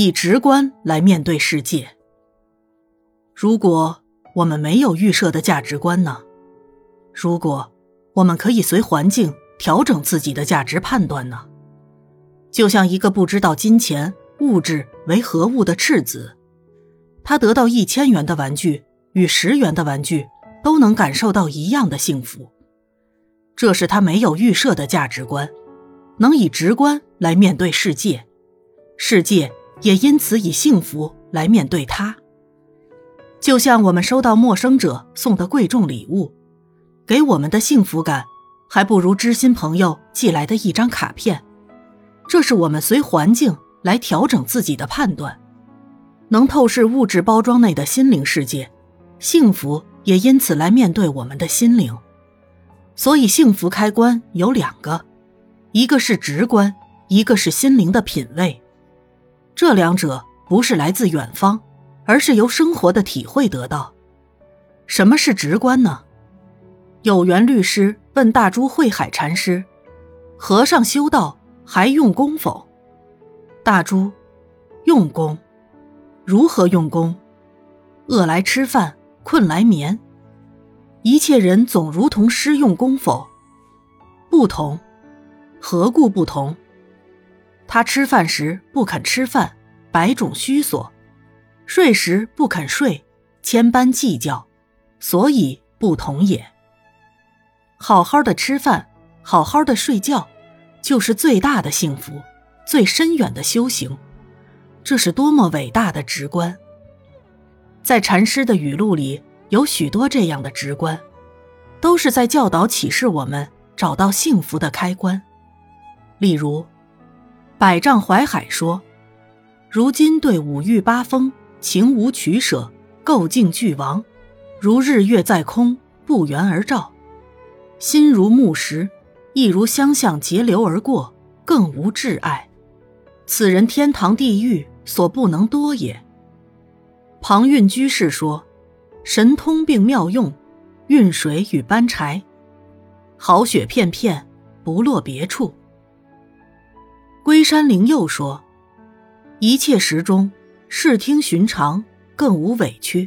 以直观来面对世界。如果我们没有预设的价值观呢？如果我们可以随环境调整自己的价值判断呢？就像一个不知道金钱物质为何物的赤子，他得到一千元的玩具与十元的玩具都能感受到一样的幸福。这是他没有预设的价值观，能以直观来面对世界，世界也因此以幸福来面对他。就像我们收到陌生者送的贵重礼物，给我们的幸福感，还不如知心朋友寄来的一张卡片。这是我们随环境来调整自己的判断，能透视物质包装内的心灵世界，幸福也因此来面对我们的心灵。所以，幸福开关有两个，一个是直观，一个是心灵的品味。这两者不是来自远方。而是由生活的体会得到。什么是直观呢？有缘律师问大珠慧海禅师：“和尚修道还用功否？”大珠：“用功。如何用功？饿来吃饭，困来眠。一切人总如同师用功否？不同。何故不同？他吃饭时不肯吃饭，百种虚索。”睡时不肯睡，千般计较，所以不同也。好好的吃饭，好好的睡觉，就是最大的幸福，最深远的修行。这是多么伟大的直观！在禅师的语录里有许多这样的直观，都是在教导启示我们找到幸福的开关。例如，百丈怀海说：“如今对五欲八风。”情无取舍，构境俱亡，如日月在空，不圆而照；心如木石，亦如相向截流而过，更无挚爱。此人天堂地狱所不能多也。庞蕴居士说：“神通并妙用，运水与搬柴，好雪片片，不落别处。”龟山灵又说：“一切时中。”视听寻常，更无委屈；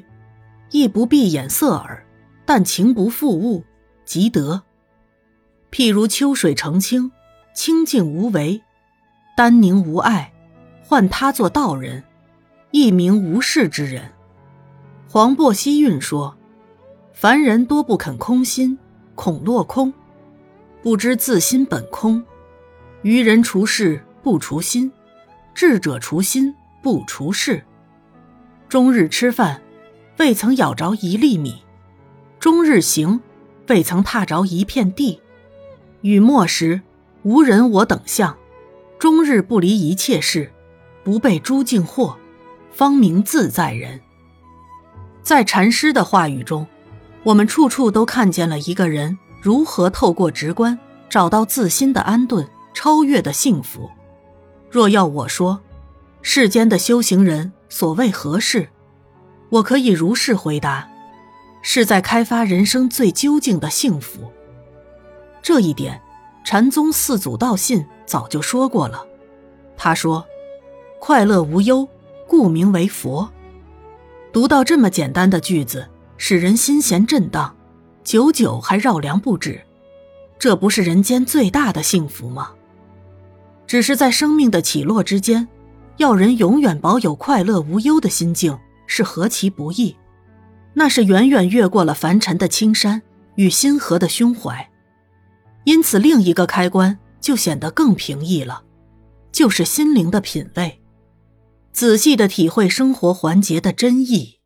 亦不闭眼色耳，但情不负物，即得。譬如秋水澄清，清净无为，丹宁无碍，唤他做道人，亦名无事之人。黄檗希运说：凡人多不肯空心，恐落空，不知自心本空。愚人除事不除心，智者除心。不除事，终日吃饭，未曾咬着一粒米；终日行，未曾踏着一片地。雨末时，无人我等相；终日不离一切事，不被诸境惑，方名自在人。在禅师的话语中，我们处处都看见了一个人如何透过直观找到自心的安顿、超越的幸福。若要我说，世间的修行人所谓何事？我可以如是回答：是在开发人生最究竟的幸福。这一点，禅宗四祖道信早就说过了。他说：“快乐无忧，故名为佛。”读到这么简单的句子，使人心弦震荡，久久还绕梁不止。这不是人间最大的幸福吗？只是在生命的起落之间。要人永远保有快乐无忧的心境是何其不易，那是远远越过了凡尘的青山与心河的胸怀，因此另一个开关就显得更平易了，就是心灵的品味，仔细的体会生活环节的真意。